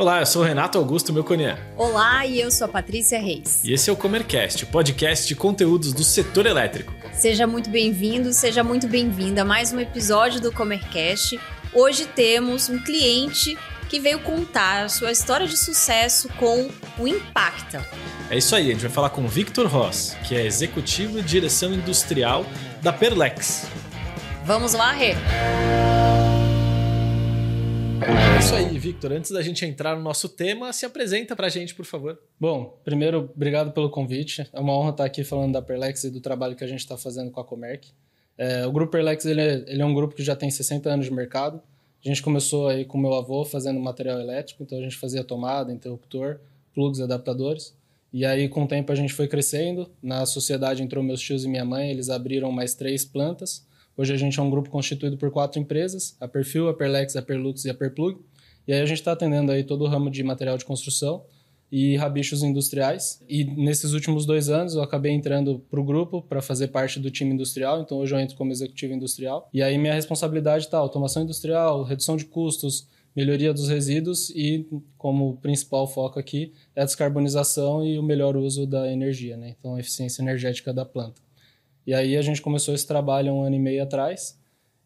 Olá, eu sou o Renato Augusto Melconian. Olá, e eu sou a Patrícia Reis. E esse é o Comercast, o podcast de conteúdos do setor elétrico. Seja muito bem-vindo, seja muito bem-vinda a mais um episódio do Comercast. Hoje temos um cliente que veio contar a sua história de sucesso com o Impacta. É isso aí, a gente vai falar com o Victor Ross, que é executivo de direção industrial da Perlex. Vamos lá, Rê. Isso aí, Victor. Antes da gente entrar no nosso tema, se apresenta pra gente, por favor. Bom, primeiro, obrigado pelo convite. É uma honra estar aqui falando da Perlex e do trabalho que a gente está fazendo com a Comerc. É, o Grupo Perlex ele é, ele é um grupo que já tem 60 anos de mercado. A gente começou aí com meu avô fazendo material elétrico, então a gente fazia tomada, interruptor, plugs, adaptadores. E aí, com o tempo, a gente foi crescendo. Na sociedade entrou meus tios e minha mãe, eles abriram mais três plantas. Hoje a gente é um grupo constituído por quatro empresas: a Perfil, a Perlex, a Perlux e a Perplug. E aí a gente está atendendo aí todo o ramo de material de construção e rabichos industriais. E nesses últimos dois anos eu acabei entrando para o grupo para fazer parte do time industrial, então hoje eu entro como executivo industrial. E aí minha responsabilidade está automação industrial, redução de custos, melhoria dos resíduos e como principal foco aqui é a descarbonização e o melhor uso da energia, né? então a eficiência energética da planta. E aí a gente começou esse trabalho um ano e meio atrás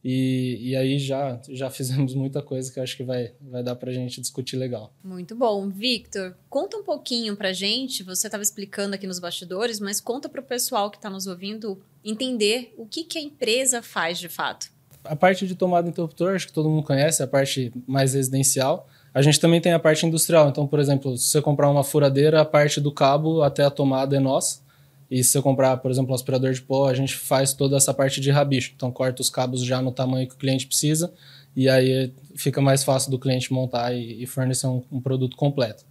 e, e aí já, já fizemos muita coisa que eu acho que vai, vai dar para a gente discutir legal. Muito bom. Victor, conta um pouquinho para gente, você estava explicando aqui nos bastidores, mas conta para o pessoal que está nos ouvindo entender o que, que a empresa faz de fato. A parte de tomada interruptor, acho que todo mundo conhece, a parte mais residencial. A gente também tem a parte industrial. Então, por exemplo, se você comprar uma furadeira, a parte do cabo até a tomada é nossa. E se eu comprar, por exemplo, um aspirador de pó, a gente faz toda essa parte de rabicho. Então, corta os cabos já no tamanho que o cliente precisa e aí fica mais fácil do cliente montar e, e fornecer um, um, produto completo.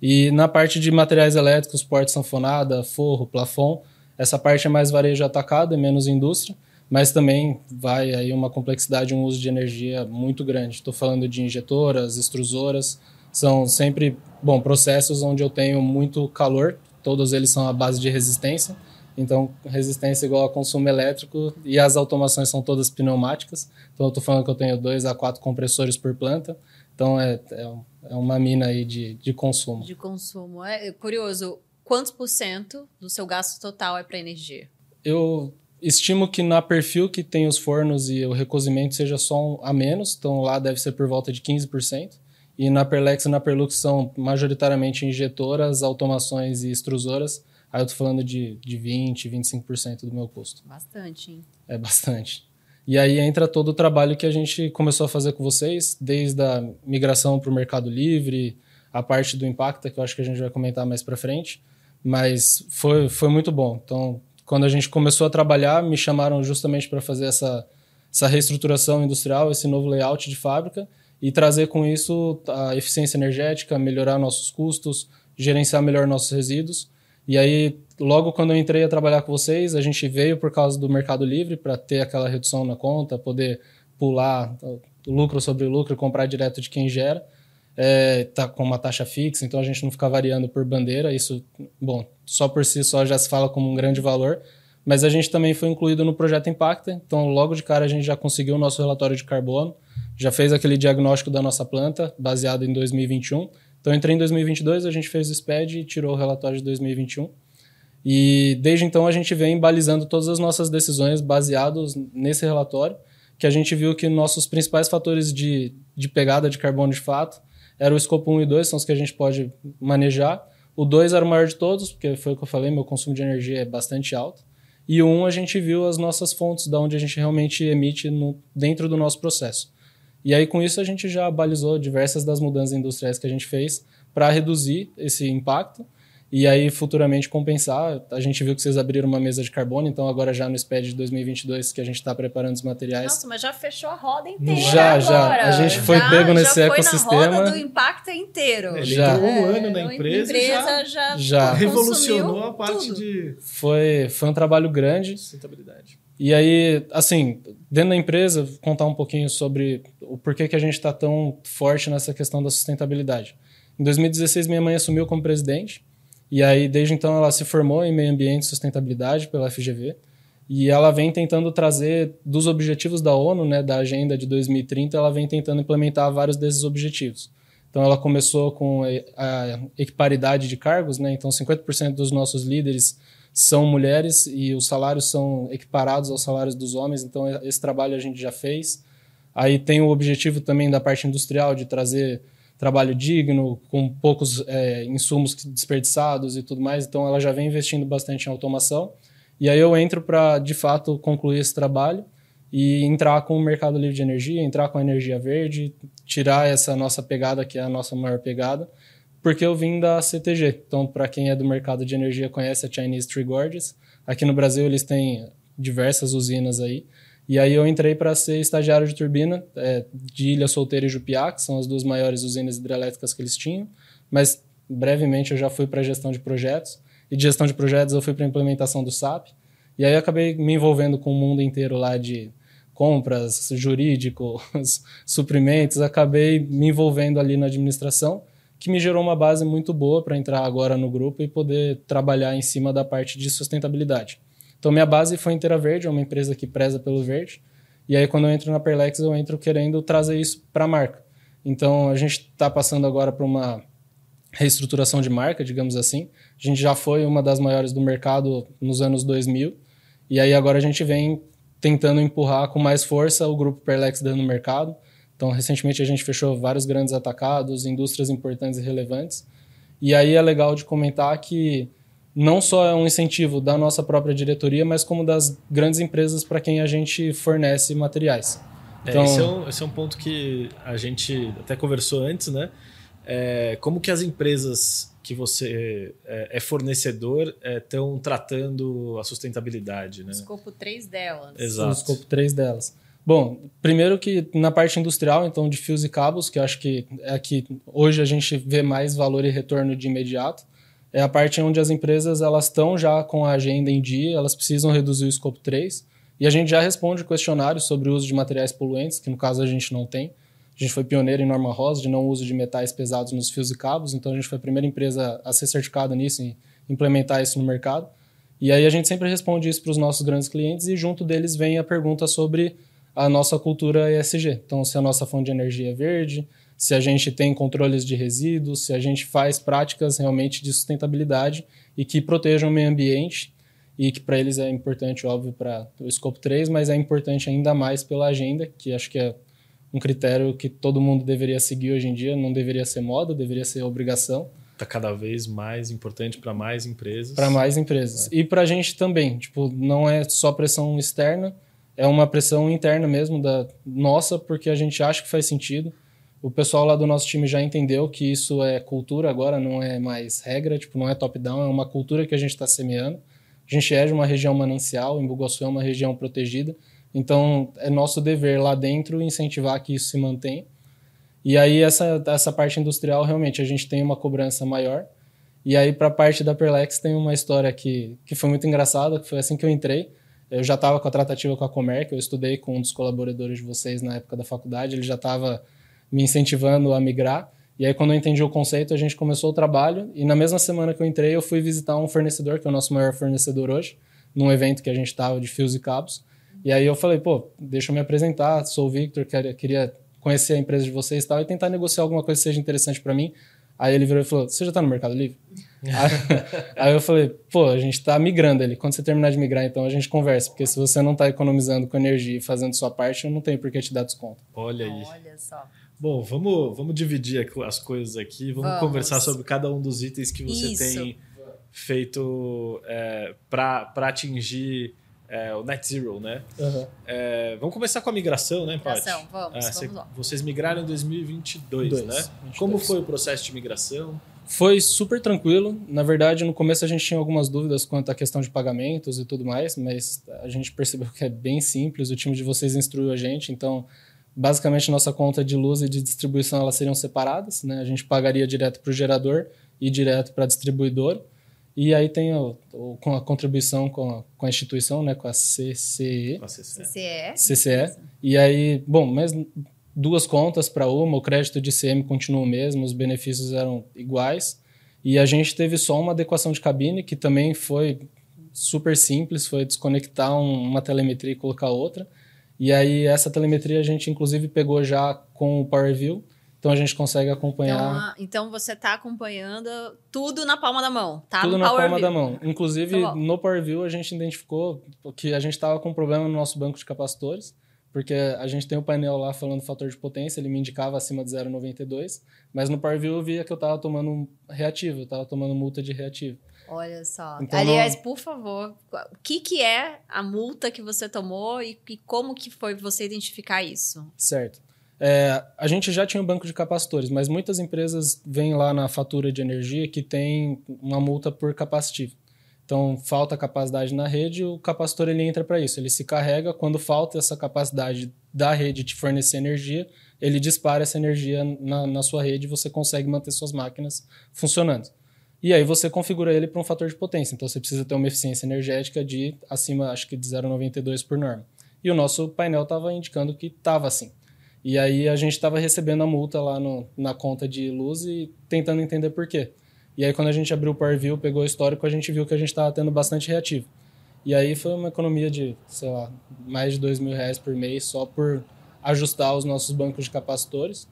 E na parte de materiais elétricos, porta sanfonada, forro, plafon, essa parte é mais varejo atacado e menos indústria, mas também vai aí uma complexidade, um uso de energia muito grande. Estou falando de injetoras, extrusoras, são sempre, bom, processos onde eu tenho muito calor, todos eles são a base de resistência. Então, resistência igual a consumo elétrico e as automações são todas pneumáticas. Então, eu estou falando que eu tenho dois a quatro compressores por planta. Então, é, é, é uma mina aí de, de consumo. De consumo. É curioso, quantos por cento do seu gasto total é para energia? Eu estimo que na perfil que tem os fornos e o recozimento seja só um a menos. Então, lá deve ser por volta de 15%. E na Perlex e na Perlux são majoritariamente injetoras, automações e extrusoras. Aí eu tô falando de, de 20%, 25% do meu custo. Bastante, hein? É bastante. E aí entra todo o trabalho que a gente começou a fazer com vocês, desde a migração para o Mercado Livre, a parte do Impacta, que eu acho que a gente vai comentar mais para frente. Mas foi, foi muito bom. Então, quando a gente começou a trabalhar, me chamaram justamente para fazer essa, essa reestruturação industrial, esse novo layout de fábrica e trazer com isso a eficiência energética, melhorar nossos custos, gerenciar melhor nossos resíduos. E aí, logo quando eu entrei a trabalhar com vocês, a gente veio por causa do Mercado Livre para ter aquela redução na conta, poder pular lucro sobre lucro, comprar direto de quem gera. É, tá com uma taxa fixa, então a gente não fica variando por bandeira. Isso, bom, só por si só já se fala como um grande valor. Mas a gente também foi incluído no projeto Impacta, então logo de cara a gente já conseguiu o nosso relatório de carbono já fez aquele diagnóstico da nossa planta, baseado em 2021. Então, entrei em 2022, a gente fez o SPED e tirou o relatório de 2021. E desde então a gente vem balizando todas as nossas decisões baseados nesse relatório, que a gente viu que nossos principais fatores de, de pegada de carbono de fato eram o escopo 1 e 2, são os que a gente pode manejar. O 2 era o maior de todos, porque foi o que eu falei, meu consumo de energia é bastante alto. E o 1 a gente viu as nossas fontes, da onde a gente realmente emite no, dentro do nosso processo. E aí, com isso, a gente já balizou diversas das mudanças industriais que a gente fez para reduzir esse impacto e aí futuramente compensar. A gente viu que vocês abriram uma mesa de carbono, então agora já no SPED de 2022 que a gente está preparando os materiais. Nossa, mas já fechou a roda inteira. Já, agora. já. A gente foi já, pego nesse já ecossistema. Na roda do impacto inteiro. Ele já. entrou um ano na empresa, empresa já, já, revolucionou a parte tudo. de. Foi, foi um trabalho grande. Sustentabilidade. E aí, assim, dentro da empresa, contar um pouquinho sobre o porquê que a gente está tão forte nessa questão da sustentabilidade. Em 2016, minha mãe assumiu como presidente, e aí, desde então, ela se formou em meio ambiente e sustentabilidade pela FGV, e ela vem tentando trazer dos objetivos da ONU, né, da agenda de 2030, ela vem tentando implementar vários desses objetivos. Então ela começou com a equiparidade de cargos, né? Então 50% dos nossos líderes são mulheres e os salários são equiparados aos salários dos homens, então esse trabalho a gente já fez. Aí tem o objetivo também da parte industrial de trazer trabalho digno, com poucos é, insumos desperdiçados e tudo mais, então ela já vem investindo bastante em automação. E aí eu entro para, de fato, concluir esse trabalho e entrar com o mercado livre de energia, entrar com a energia verde, tirar essa nossa pegada, que é a nossa maior pegada, porque eu vim da CTG. Então, para quem é do mercado de energia, conhece a Chinese Tree Gorges. Aqui no Brasil, eles têm diversas usinas aí. E aí eu entrei para ser estagiário de turbina é, de Ilha Solteira e Jupiá, que são as duas maiores usinas hidrelétricas que eles tinham. Mas brevemente eu já fui para gestão de projetos. E de gestão de projetos eu fui para implementação do SAP. E aí eu acabei me envolvendo com o mundo inteiro lá de compras, jurídicos, suprimentos. Acabei me envolvendo ali na administração que me gerou uma base muito boa para entrar agora no grupo e poder trabalhar em cima da parte de sustentabilidade. Então, minha base foi Inteira Verde, é uma empresa que preza pelo verde. E aí, quando eu entro na Perlex, eu entro querendo trazer isso para a marca. Então, a gente está passando agora para uma reestruturação de marca, digamos assim. A gente já foi uma das maiores do mercado nos anos 2000. E aí, agora a gente vem tentando empurrar com mais força o grupo Perlex dentro do mercado então, recentemente a gente fechou vários grandes atacados, indústrias importantes e relevantes. E aí é legal de comentar que não só é um incentivo da nossa própria diretoria, mas como das grandes empresas para quem a gente fornece materiais. É, então, esse, é um, esse é um ponto que a gente até conversou antes, né? É, como que as empresas que você é, é fornecedor estão é, tratando a sustentabilidade, né? O escopo 3 delas. Exato. O escopo 3 delas. Bom, primeiro que na parte industrial, então de fios e cabos, que eu acho que é que hoje a gente vê mais valor e retorno de imediato, é a parte onde as empresas elas estão já com a agenda em dia, elas precisam reduzir o escopo 3, e a gente já responde questionários sobre o uso de materiais poluentes, que no caso a gente não tem. A gente foi pioneiro em norma rosa de não uso de metais pesados nos fios e cabos, então a gente foi a primeira empresa a ser certificada nisso e implementar isso no mercado. E aí a gente sempre responde isso para os nossos grandes clientes e junto deles vem a pergunta sobre a nossa cultura ESG. Então, se a nossa fonte de energia é verde, se a gente tem controles de resíduos, se a gente faz práticas realmente de sustentabilidade e que protejam o meio ambiente e que para eles é importante, óbvio, para o escopo 3, mas é importante ainda mais pela agenda, que acho que é um critério que todo mundo deveria seguir hoje em dia, não deveria ser moda, deveria ser obrigação. Está cada vez mais importante para mais empresas. Para mais empresas. É. E para a gente também, tipo, não é só pressão externa, é uma pressão interna mesmo da nossa, porque a gente acha que faz sentido. O pessoal lá do nosso time já entendeu que isso é cultura agora, não é mais regra, tipo, não é top-down, é uma cultura que a gente está semeando. A gente é de uma região manancial, em Bugaçu é uma região protegida, então é nosso dever lá dentro incentivar que isso se mantenha. E aí essa, essa parte industrial, realmente, a gente tem uma cobrança maior. E aí para a parte da Perlex tem uma história que, que foi muito engraçada, que foi assim que eu entrei. Eu já estava com a tratativa com a Comerc, eu estudei com um dos colaboradores de vocês na época da faculdade, ele já estava me incentivando a migrar. E aí, quando eu entendi o conceito, a gente começou o trabalho. E na mesma semana que eu entrei, eu fui visitar um fornecedor, que é o nosso maior fornecedor hoje, num evento que a gente estava de fios e cabos. E aí eu falei, pô, deixa eu me apresentar, sou o Victor, queria conhecer a empresa de vocês e tal, e tentar negociar alguma coisa que seja interessante para mim. Aí ele virou e falou: Você já está no Mercado Livre? aí, aí, eu falei: Pô, a gente está migrando ali. Quando você terminar de migrar, então a gente conversa. Porque se você não está economizando com energia e fazendo sua parte, eu não tenho por que te dar desconto. Olha aí. Olha só. Bom, vamos, vamos dividir as coisas aqui. Vamos, vamos. conversar sobre cada um dos itens que você Isso. tem feito é, para atingir é, o Net Zero, né? Uhum. É, vamos começar com a migração, né, Paty? Migração, vamos, é, vamos lá. Vocês migraram em 2022, Dois, né? 22. Como foi o processo de migração? Foi super tranquilo. Na verdade, no começo a gente tinha algumas dúvidas quanto à questão de pagamentos e tudo mais, mas a gente percebeu que é bem simples. O time de vocês instruiu a gente, então basicamente nossa conta de luz e de distribuição elas seriam separadas, né? A gente pagaria direto para o gerador e direto para a distribuidora. E aí tem o, o, com a contribuição com a, com a, instituição, né, com a CCE. Com a CCE. CCE. E aí, bom, mas duas contas para uma, o crédito de CM continua o mesmo, os benefícios eram iguais. E a gente teve só uma adequação de cabine, que também foi super simples, foi desconectar um, uma telemetria e colocar outra. E aí essa telemetria a gente inclusive pegou já com o PowerView Então a gente consegue acompanhar. Então, então você está acompanhando tudo na palma da mão, tá? Tudo na palma da mão. Inclusive, tá no PowerView a gente identificou que a gente estava com um problema no nosso banco de capacitores, porque a gente tem o um painel lá falando fator de potência, ele me indicava acima de 0,92, mas no PowerView eu via que eu estava tomando reativo, eu estava tomando multa de reativo. Olha só. Então, Aliás, não... por favor, o que, que é a multa que você tomou e, e como que foi você identificar isso? Certo. É, a gente já tinha um banco de capacitores, mas muitas empresas vêm lá na fatura de energia que tem uma multa por capacitivo. Então, falta capacidade na rede, o capacitor ele entra para isso. Ele se carrega, quando falta essa capacidade da rede de fornecer energia, ele dispara essa energia na, na sua rede e você consegue manter suas máquinas funcionando. E aí você configura ele para um fator de potência. Então, você precisa ter uma eficiência energética de acima, acho que de 0,92 por norma. E o nosso painel estava indicando que estava assim. E aí a gente estava recebendo a multa lá no, na conta de luz e tentando entender por quê. E aí quando a gente abriu o PowerView, pegou o histórico, a gente viu que a gente estava tendo bastante reativo. E aí foi uma economia de, sei lá, mais de dois mil reais por mês só por ajustar os nossos bancos de capacitores.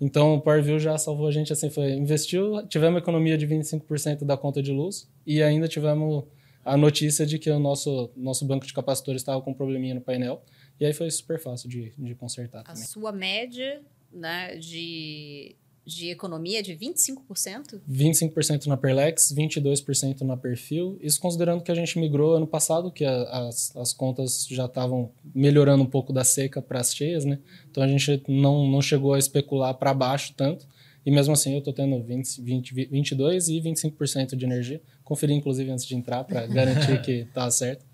Então o PowerView já salvou a gente assim, foi investiu, tivemos uma economia de 25% da conta de luz e ainda tivemos a notícia de que o nosso nosso banco de capacitores estava com um probleminha no painel. E aí foi super fácil de, de consertar também. A sua média né, de, de economia é de 25%? 25% na Perlex, 22% na Perfil. Isso considerando que a gente migrou ano passado, que a, as, as contas já estavam melhorando um pouco da seca para as cheias, né? Então a gente não, não chegou a especular para baixo tanto. E mesmo assim eu estou tendo 20, 20, 22 e 25% de energia. Conferi inclusive antes de entrar para garantir que está certo.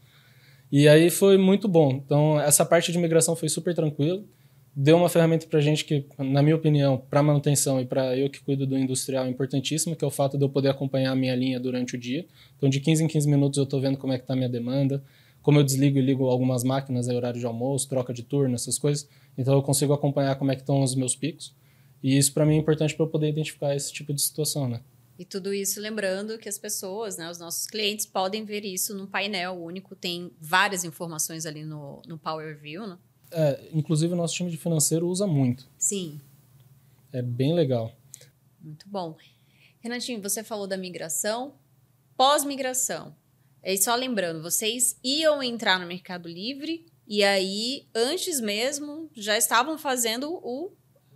E aí foi muito bom. Então, essa parte de migração foi super tranquilo. Deu uma ferramenta para a gente que, na minha opinião, para manutenção e para eu que cuido do industrial é importantíssima, que é o fato de eu poder acompanhar a minha linha durante o dia. Então, de 15 em 15 minutos eu estou vendo como é que está a minha demanda, como eu desligo e ligo algumas máquinas, é horário de almoço, troca de turno, essas coisas. Então, eu consigo acompanhar como é que estão os meus picos. E isso, para mim, é importante para eu poder identificar esse tipo de situação, né? E tudo isso lembrando que as pessoas, né, os nossos clientes, podem ver isso num painel único, tem várias informações ali no, no Power View, né? É, inclusive o nosso time de financeiro usa muito. Sim. É bem legal. Muito bom. Renatinho, você falou da migração. Pós-migração. E só lembrando, vocês iam entrar no Mercado Livre e aí, antes mesmo, já estavam fazendo o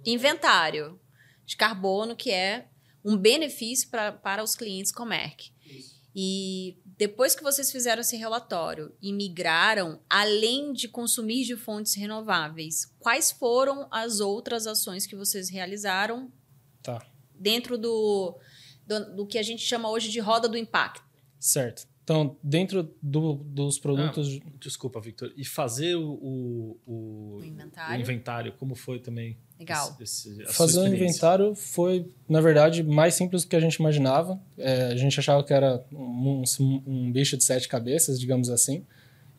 inventário de carbono, que é um benefício pra, para os clientes Comerc. E depois que vocês fizeram esse relatório e migraram, além de consumir de fontes renováveis, quais foram as outras ações que vocês realizaram tá. dentro do, do, do, que a gente chama hoje de roda do impacto? Certo. Então, dentro do, dos produtos. Não, desculpa, Victor. E fazer o, o, o, o, inventário. o inventário, como foi também? Legal. Esse, esse, fazer o inventário foi, na verdade, mais simples do que a gente imaginava. É, a gente achava que era um, um, bicho de sete cabeças, digamos assim.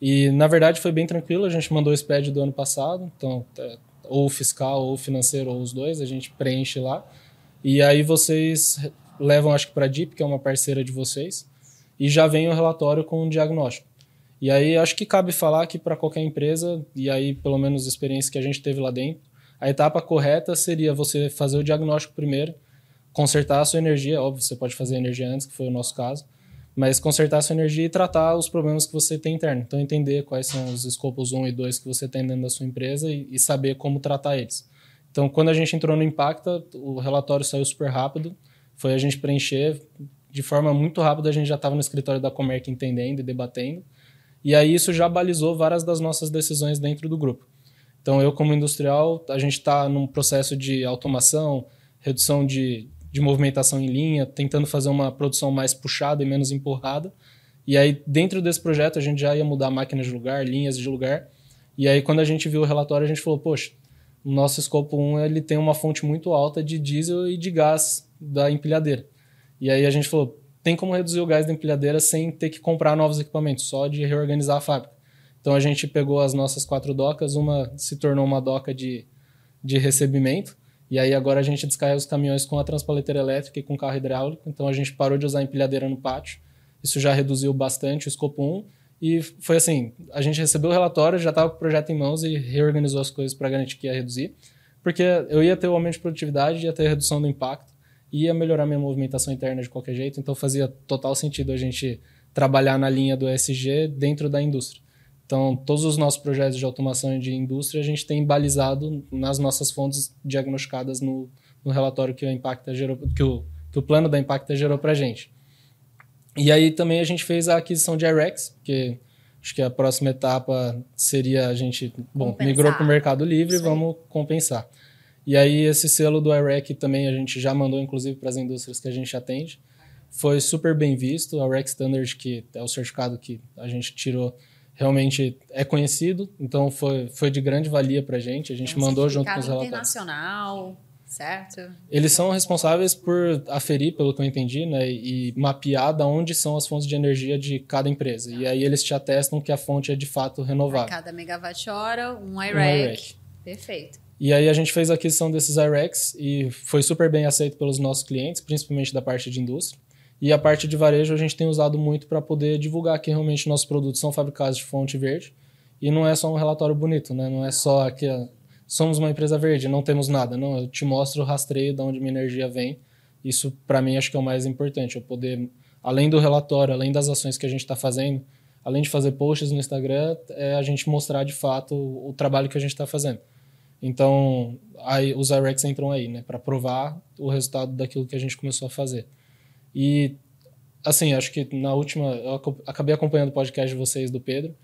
E, na verdade, foi bem tranquilo. A gente mandou o SPED do ano passado, então, é, ou fiscal, ou financeiro, ou os dois, a gente preenche lá. E aí vocês levam, acho que para a DIP, que é uma parceira de vocês e já vem o relatório com o diagnóstico. E aí acho que cabe falar que para qualquer empresa, e aí pelo menos a experiência que a gente teve lá dentro, a etapa correta seria você fazer o diagnóstico primeiro, consertar a sua energia, óbvio, você pode fazer energia antes, que foi o nosso caso, mas consertar a sua energia e tratar os problemas que você tem interno. Então entender quais são os escopos 1 e 2 que você tem dentro da sua empresa e, e saber como tratar eles. Então quando a gente entrou no Impacta, o relatório saiu super rápido, foi a gente preencher, de forma muito rápida a gente já estava no escritório da Comerc entendendo e debatendo. E aí isso já balizou várias das nossas decisões dentro do grupo. Então eu como industrial, a gente está num processo de automação, redução de, de movimentação em linha, tentando fazer uma produção mais puxada e menos empurrada. E aí dentro desse projeto a gente já ia mudar máquinas de lugar, linhas de lugar. E aí quando a gente viu o relatório a gente falou, poxa, o nosso escopo 1 ele tem uma fonte muito alta de diesel e de gás da empilhadeira. E aí a gente falou, tem como reduzir o gás da empilhadeira sem ter que comprar novos equipamentos, só de reorganizar a fábrica. Então a gente pegou as nossas quatro docas, uma se tornou uma doca de, de recebimento, e aí agora a gente descarrega os caminhões com a transpaleteira elétrica e com carro hidráulico, então a gente parou de usar empilhadeira no pátio, isso já reduziu bastante o escopo 1, e foi assim, a gente recebeu o relatório, já estava com o projeto em mãos e reorganizou as coisas para garantir que ia reduzir. porque eu ia ter o aumento de produtividade, ia ter redução do impacto, ia melhorar minha movimentação interna de qualquer jeito, então fazia total sentido a gente trabalhar na linha do ESG dentro da indústria. Então, todos os nossos projetos de automação de indústria a gente tem balizado nas nossas fontes diagnosticadas no, no relatório que o Impacta gerou, que o, que o plano da Impacta gerou para a gente. E aí também a gente fez a aquisição de IREX, que acho que a próxima etapa seria a gente, bom, compensar. migrou para o Mercado Livre, Sim. vamos compensar. E aí esse selo do IREC também a gente já mandou, inclusive, para as indústrias que a gente atende. Foi super bem visto. O IREC Standard, que é o certificado que a gente tirou, realmente é conhecido. Então foi, foi de grande valia para a gente. A gente é um mandou junto com os relatórios. internacional certo? Eles são responsáveis por aferir, pelo que eu entendi, né, e mapear da onde são as fontes de energia de cada empresa. E aí eles te atestam que a fonte é de fato renovável. Cada megawatt-hora, um IREC. Um Perfeito. E aí a gente fez a aquisição desses IRECs e foi super bem aceito pelos nossos clientes, principalmente da parte de indústria. E a parte de varejo a gente tem usado muito para poder divulgar que realmente nossos produtos são fabricados de fonte verde. E não é só um relatório bonito, né? Não é só aqui somos uma empresa verde, não temos nada. Não, eu te mostro o rastreio de onde minha energia vem. Isso, para mim, acho que é o mais importante. Eu poder, além do relatório, além das ações que a gente está fazendo, além de fazer posts no Instagram, é a gente mostrar de fato o, o trabalho que a gente está fazendo. Então, aí, os IREX entram aí, né, para provar o resultado daquilo que a gente começou a fazer. E, assim, acho que na última, eu acabei acompanhando o podcast de vocês do Pedro,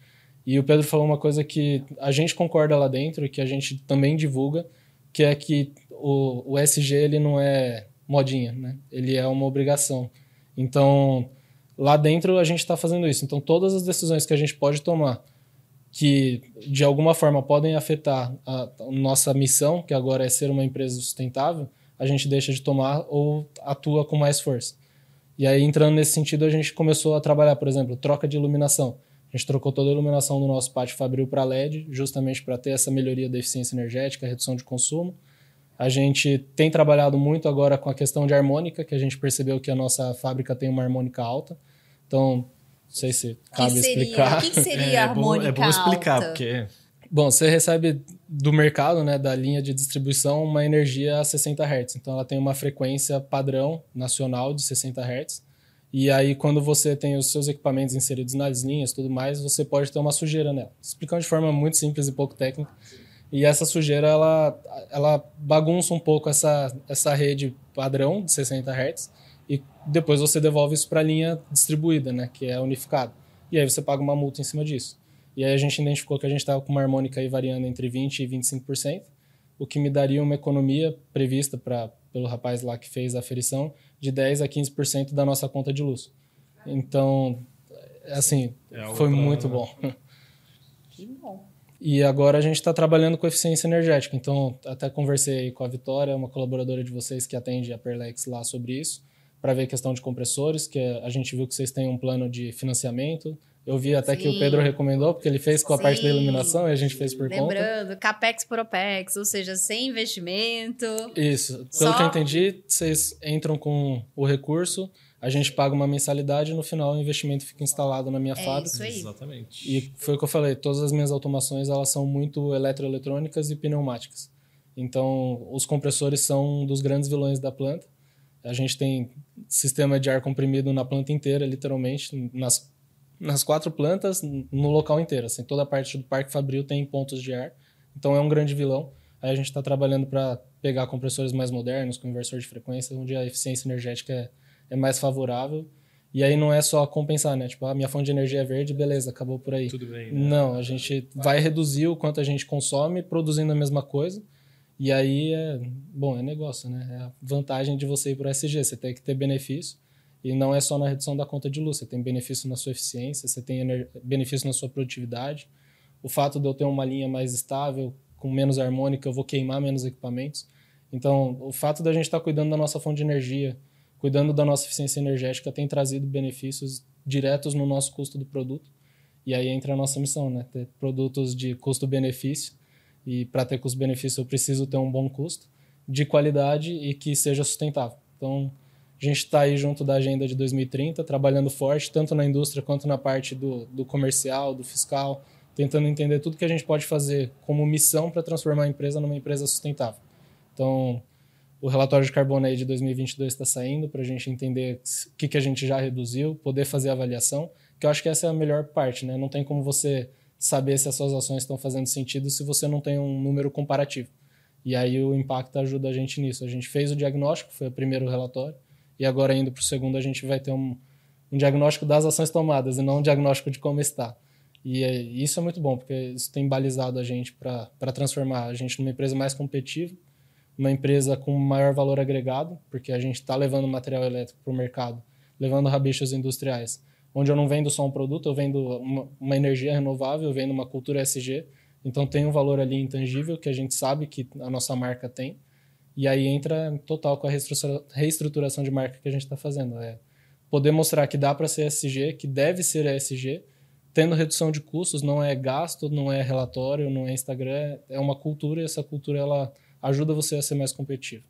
e o Pedro falou uma coisa que a gente concorda lá dentro que a gente também divulga, que é que o, o SG ele não é modinha, né? Ele é uma obrigação. Então, lá dentro a gente está fazendo isso. Então, todas as decisões que a gente pode tomar que de alguma forma podem afetar a nossa missão, que agora é ser uma empresa sustentável, a gente deixa de tomar ou atua com mais força. E aí, entrando nesse sentido, a gente começou a trabalhar, por exemplo, troca de iluminação. A gente trocou toda a iluminação do nosso pátio Fabril para LED, justamente para ter essa melhoria da eficiência energética, redução de consumo. A gente tem trabalhado muito agora com a questão de harmônica, que a gente percebeu que a nossa fábrica tem uma harmônica alta. Então, não sei se cabe que seria, explicar. O que seria é, harmônica é bom, é bom explicar, alta? porque... Bom, você recebe do mercado, né, da linha de distribuição, uma energia a 60 Hz. Então, ela tem uma frequência padrão nacional de 60 Hz. E aí, quando você tem os seus equipamentos inseridos nas linhas tudo mais, você pode ter uma sujeira nela. Explicando de forma muito simples e pouco técnica. E essa sujeira, ela, ela bagunça um pouco essa, essa rede padrão de 60 Hz e depois você devolve isso para a linha distribuída, né, que é unificada. E aí você paga uma multa em cima disso. E aí a gente identificou que a gente estava com uma harmônica aí variando entre 20% e 25%, o que me daria uma economia prevista pra, pelo rapaz lá que fez a aferição de 10 a 15% da nossa conta de luz. Então, assim, é foi pra... muito bom. Que bom. E agora a gente está trabalhando com eficiência energética. Então, até conversei com a Vitória, uma colaboradora de vocês que atende a Perlex lá sobre isso, para ver a questão de compressores, que a gente viu que vocês têm um plano de financiamento. Eu vi até Sim. que o Pedro recomendou, porque ele fez com a Sim. parte da iluminação e a gente fez por Lembrando, conta. Lembrando, capex por opex, ou seja, sem investimento. Isso. Pelo Só... que eu entendi, vocês entram com o recurso, a gente paga uma mensalidade e no final o investimento fica instalado na minha é fábrica. Isso aí. Exatamente. E foi o que eu falei, todas as minhas automações elas são muito eletroeletrônicas e pneumáticas. Então, os compressores são um dos grandes vilões da planta. A gente tem sistema de ar comprimido na planta inteira, literalmente, nas nas quatro plantas, no local inteiro. Assim, toda a parte do Parque Fabril tem pontos de ar, então é um grande vilão. Aí a gente está trabalhando para pegar compressores mais modernos, com inversor de frequência, onde a eficiência energética é, é mais favorável. E aí não é só compensar, né? Tipo, a ah, minha fonte de energia é verde, beleza, acabou por aí. Tudo bem. Né? Não, a gente vai reduzir o quanto a gente consome produzindo a mesma coisa. E aí é, bom, é negócio, né? É a vantagem de você ir para o SG, você tem que ter benefício e não é só na redução da conta de luz, você tem benefício na sua eficiência, você tem benefício na sua produtividade. O fato de eu ter uma linha mais estável, com menos harmônica, eu vou queimar menos equipamentos. Então, o fato da gente estar tá cuidando da nossa fonte de energia, cuidando da nossa eficiência energética, tem trazido benefícios diretos no nosso custo do produto. E aí entra a nossa missão, né? Ter produtos de custo-benefício. E para ter custo-benefício, eu preciso ter um bom custo, de qualidade e que seja sustentável. Então, a gente está aí junto da agenda de 2030, trabalhando forte, tanto na indústria quanto na parte do, do comercial, do fiscal, tentando entender tudo que a gente pode fazer como missão para transformar a empresa numa empresa sustentável. Então, o relatório de carbono aí de 2022 está saindo para a gente entender o que, que a gente já reduziu, poder fazer avaliação, que eu acho que essa é a melhor parte, né? Não tem como você saber se as suas ações estão fazendo sentido se você não tem um número comparativo. E aí o impacto ajuda a gente nisso. A gente fez o diagnóstico, foi o primeiro relatório, e agora indo para o segundo a gente vai ter um, um diagnóstico das ações tomadas e não um diagnóstico de como está. E é, isso é muito bom, porque isso tem balizado a gente para transformar a gente numa empresa mais competitiva, uma empresa com maior valor agregado, porque a gente está levando material elétrico para o mercado, levando rabichos industriais, onde eu não vendo só um produto, eu vendo uma, uma energia renovável, eu vendo uma cultura SG, então tem um valor ali intangível que a gente sabe que a nossa marca tem, e aí entra total com a reestruturação de marca que a gente está fazendo. É poder mostrar que dá para ser SG, que deve ser SG, tendo redução de custos, não é gasto, não é relatório, não é Instagram, é uma cultura e essa cultura ela ajuda você a ser mais competitivo.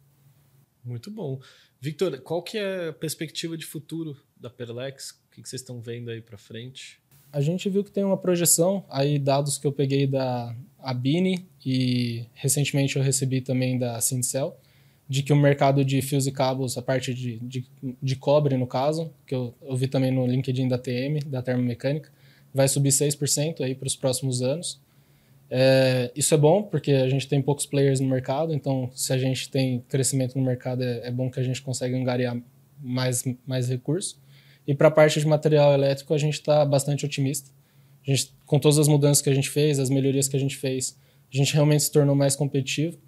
Muito bom. Victor, qual que é a perspectiva de futuro da Perlex? O que vocês estão vendo aí para frente? A gente viu que tem uma projeção, aí dados que eu peguei da Abine e recentemente eu recebi também da Sindcell, de que o mercado de fios e cabos, a parte de, de, de cobre no caso, que eu, eu vi também no LinkedIn da TM, da Termomecânica, vai subir 6% aí para os próximos anos. É, isso é bom, porque a gente tem poucos players no mercado, então se a gente tem crescimento no mercado, é, é bom que a gente consiga angariar mais, mais recursos. E para a parte de material elétrico, a gente está bastante otimista. A gente, com todas as mudanças que a gente fez, as melhorias que a gente fez, a gente realmente se tornou mais competitivo.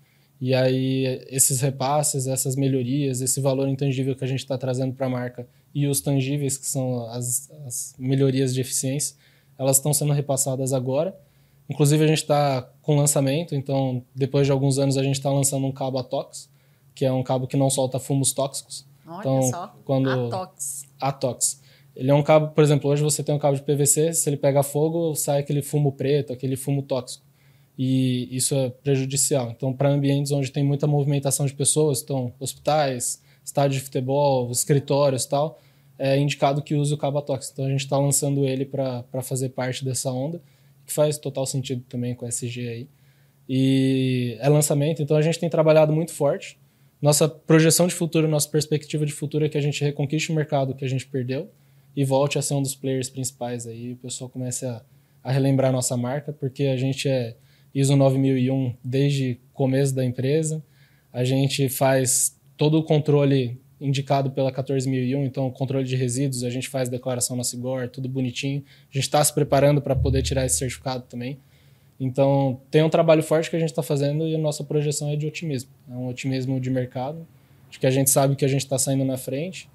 E aí, esses repasses, essas melhorias, esse valor intangível que a gente está trazendo para a marca e os tangíveis, que são as, as melhorias de eficiência, elas estão sendo repassadas agora. Inclusive, a gente está com lançamento, então, depois de alguns anos, a gente está lançando um cabo Atox, que é um cabo que não solta fumos tóxicos. Olha então, só, quando... Atox. Atox. Ele é um cabo, por exemplo, hoje você tem um cabo de PVC, se ele pega fogo, sai aquele fumo preto, aquele fumo tóxico. E isso é prejudicial. Então, para ambientes onde tem muita movimentação de pessoas, então, hospitais, estádio de futebol, escritórios tal, é indicado que use o cabo tóxico. Então a gente está lançando ele para fazer parte dessa onda, que faz total sentido também com o SG aí. E é lançamento, então a gente tem trabalhado muito forte. Nossa projeção de futuro, nossa perspectiva de futuro é que a gente reconquiste o mercado que a gente perdeu e volte a ser um dos players principais aí. O pessoal comece a, a relembrar nossa marca, porque a gente é ISO 9001 desde o começo da empresa. A gente faz todo o controle indicado pela 14001, então controle de resíduos, a gente faz declaração na Sigor, tudo bonitinho. A gente está se preparando para poder tirar esse certificado também. Então, tem um trabalho forte que a gente está fazendo e a nossa projeção é de otimismo. É um otimismo de mercado, de que a gente sabe que a gente está saindo na frente,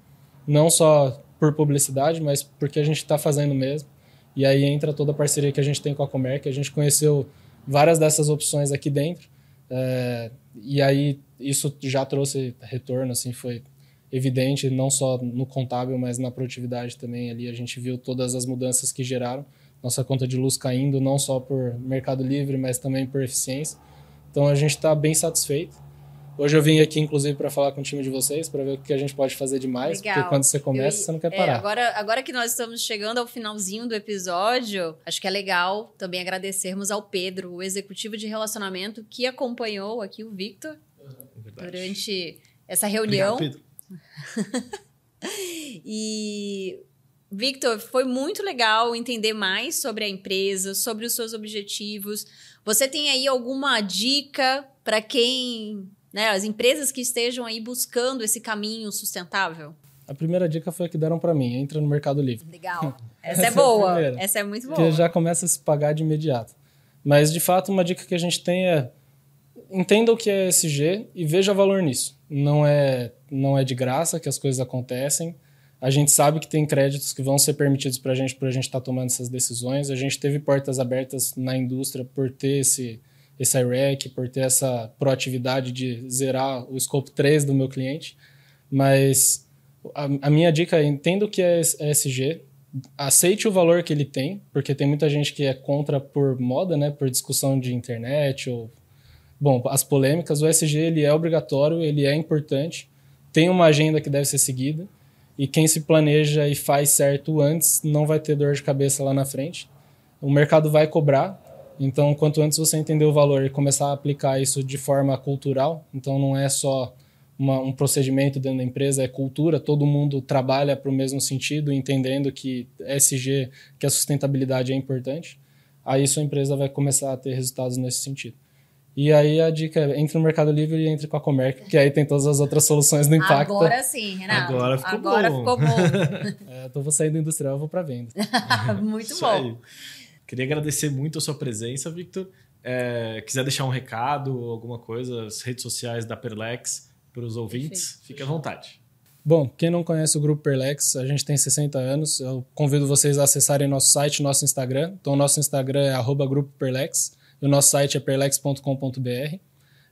não só por publicidade, mas porque a gente está fazendo mesmo. E aí entra toda a parceria que a gente tem com a Comerc, a gente conheceu várias dessas opções aqui dentro, é, e aí isso já trouxe retorno, assim, foi evidente, não só no contábil, mas na produtividade também. Ali a gente viu todas as mudanças que geraram. Nossa conta de luz caindo, não só por Mercado Livre, mas também por eficiência. Então a gente está bem satisfeito. Hoje eu vim aqui, inclusive, para falar com o time de vocês, para ver o que a gente pode fazer de mais, Legal. porque quando você começa, eu, você não quer é, parar. É, agora, agora que nós estamos chegando ao finalzinho do episódio, acho que é legal também agradecermos ao Pedro, o executivo de relacionamento, que acompanhou aqui o Victor é durante essa reunião. Obrigado, Pedro. e Victor, foi muito legal entender mais sobre a empresa, sobre os seus objetivos. Você tem aí alguma dica para quem, né, as empresas que estejam aí buscando esse caminho sustentável? A primeira dica foi a que deram para mim, entra no Mercado Livre. Legal. Essa, é Essa é boa. É Essa é muito boa. Porque já começa a se pagar de imediato. Mas de fato, uma dica que a gente tem é entenda o que é SG e veja valor nisso. Não é, não é de graça que as coisas acontecem. A gente sabe que tem créditos que vão ser permitidos para a gente por a gente estar tá tomando essas decisões. A gente teve portas abertas na indústria por ter esse, esse IREC, por ter essa proatividade de zerar o scope 3 do meu cliente. Mas a, a minha dica é entenda o que é SG, aceite o valor que ele tem, porque tem muita gente que é contra por moda, né, por discussão de internet ou Bom, as polêmicas, o SG ele é obrigatório, ele é importante, tem uma agenda que deve ser seguida e quem se planeja e faz certo antes não vai ter dor de cabeça lá na frente. O mercado vai cobrar Então, quanto antes você entender o valor e começar a aplicar isso de forma cultural, então não é só uma, um procedimento dentro da empresa, é cultura, todo mundo trabalha para o mesmo sentido, entendendo que SG, que a sustentabilidade é importante, aí sua empresa vai começar a ter resultados nesse sentido. E aí a dica é entre no Mercado Livre e entre com a Comerc, que aí tem todas as outras soluções do impacto. Agora sim, Renato. Agora ficou Agora bom. ficou bom. é, então vou sair do industrial, eu vou para venda. Muito Isso bom. aí. Queria agradecer muito a sua presença, Victor. É, quiser deixar um recado, alguma coisa, as redes sociais da Perlex para os ouvintes, Perfeito. fique à vontade. Bom, quem não conhece o Grupo Perlex, a gente tem 60 anos. Eu convido vocês a acessarem nosso site, nosso Instagram. Então, o nosso Instagram é arroba Grupo Perlex e o nosso site é perlex.com.br.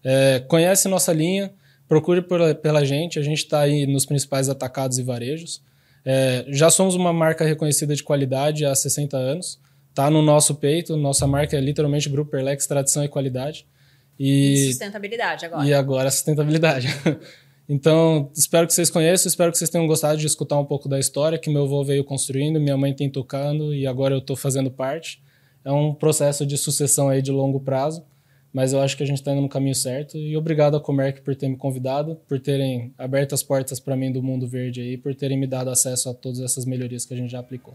É, conhece nossa linha, procure por, pela gente. A gente está aí nos principais atacados e varejos. É, já somos uma marca reconhecida de qualidade há 60 anos. Está no nosso peito. Nossa marca é literalmente Grupo Perlex, tradição e qualidade. E, sustentabilidade agora. E agora sustentabilidade. Então, espero que vocês conheçam, espero que vocês tenham gostado de escutar um pouco da história que meu avô veio construindo, minha mãe tem tocando e agora eu estou fazendo parte. É um processo de sucessão aí de longo prazo, mas eu acho que a gente está indo no caminho certo. E obrigado à Comerc por ter me convidado, por terem aberto as portas para mim do mundo verde aí, por terem me dado acesso a todas essas melhorias que a gente já aplicou.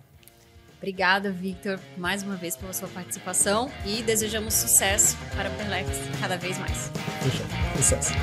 Obrigada, Victor, mais uma vez pela sua participação e desejamos sucesso para a Perlex cada vez mais. Fechou. Sucesso.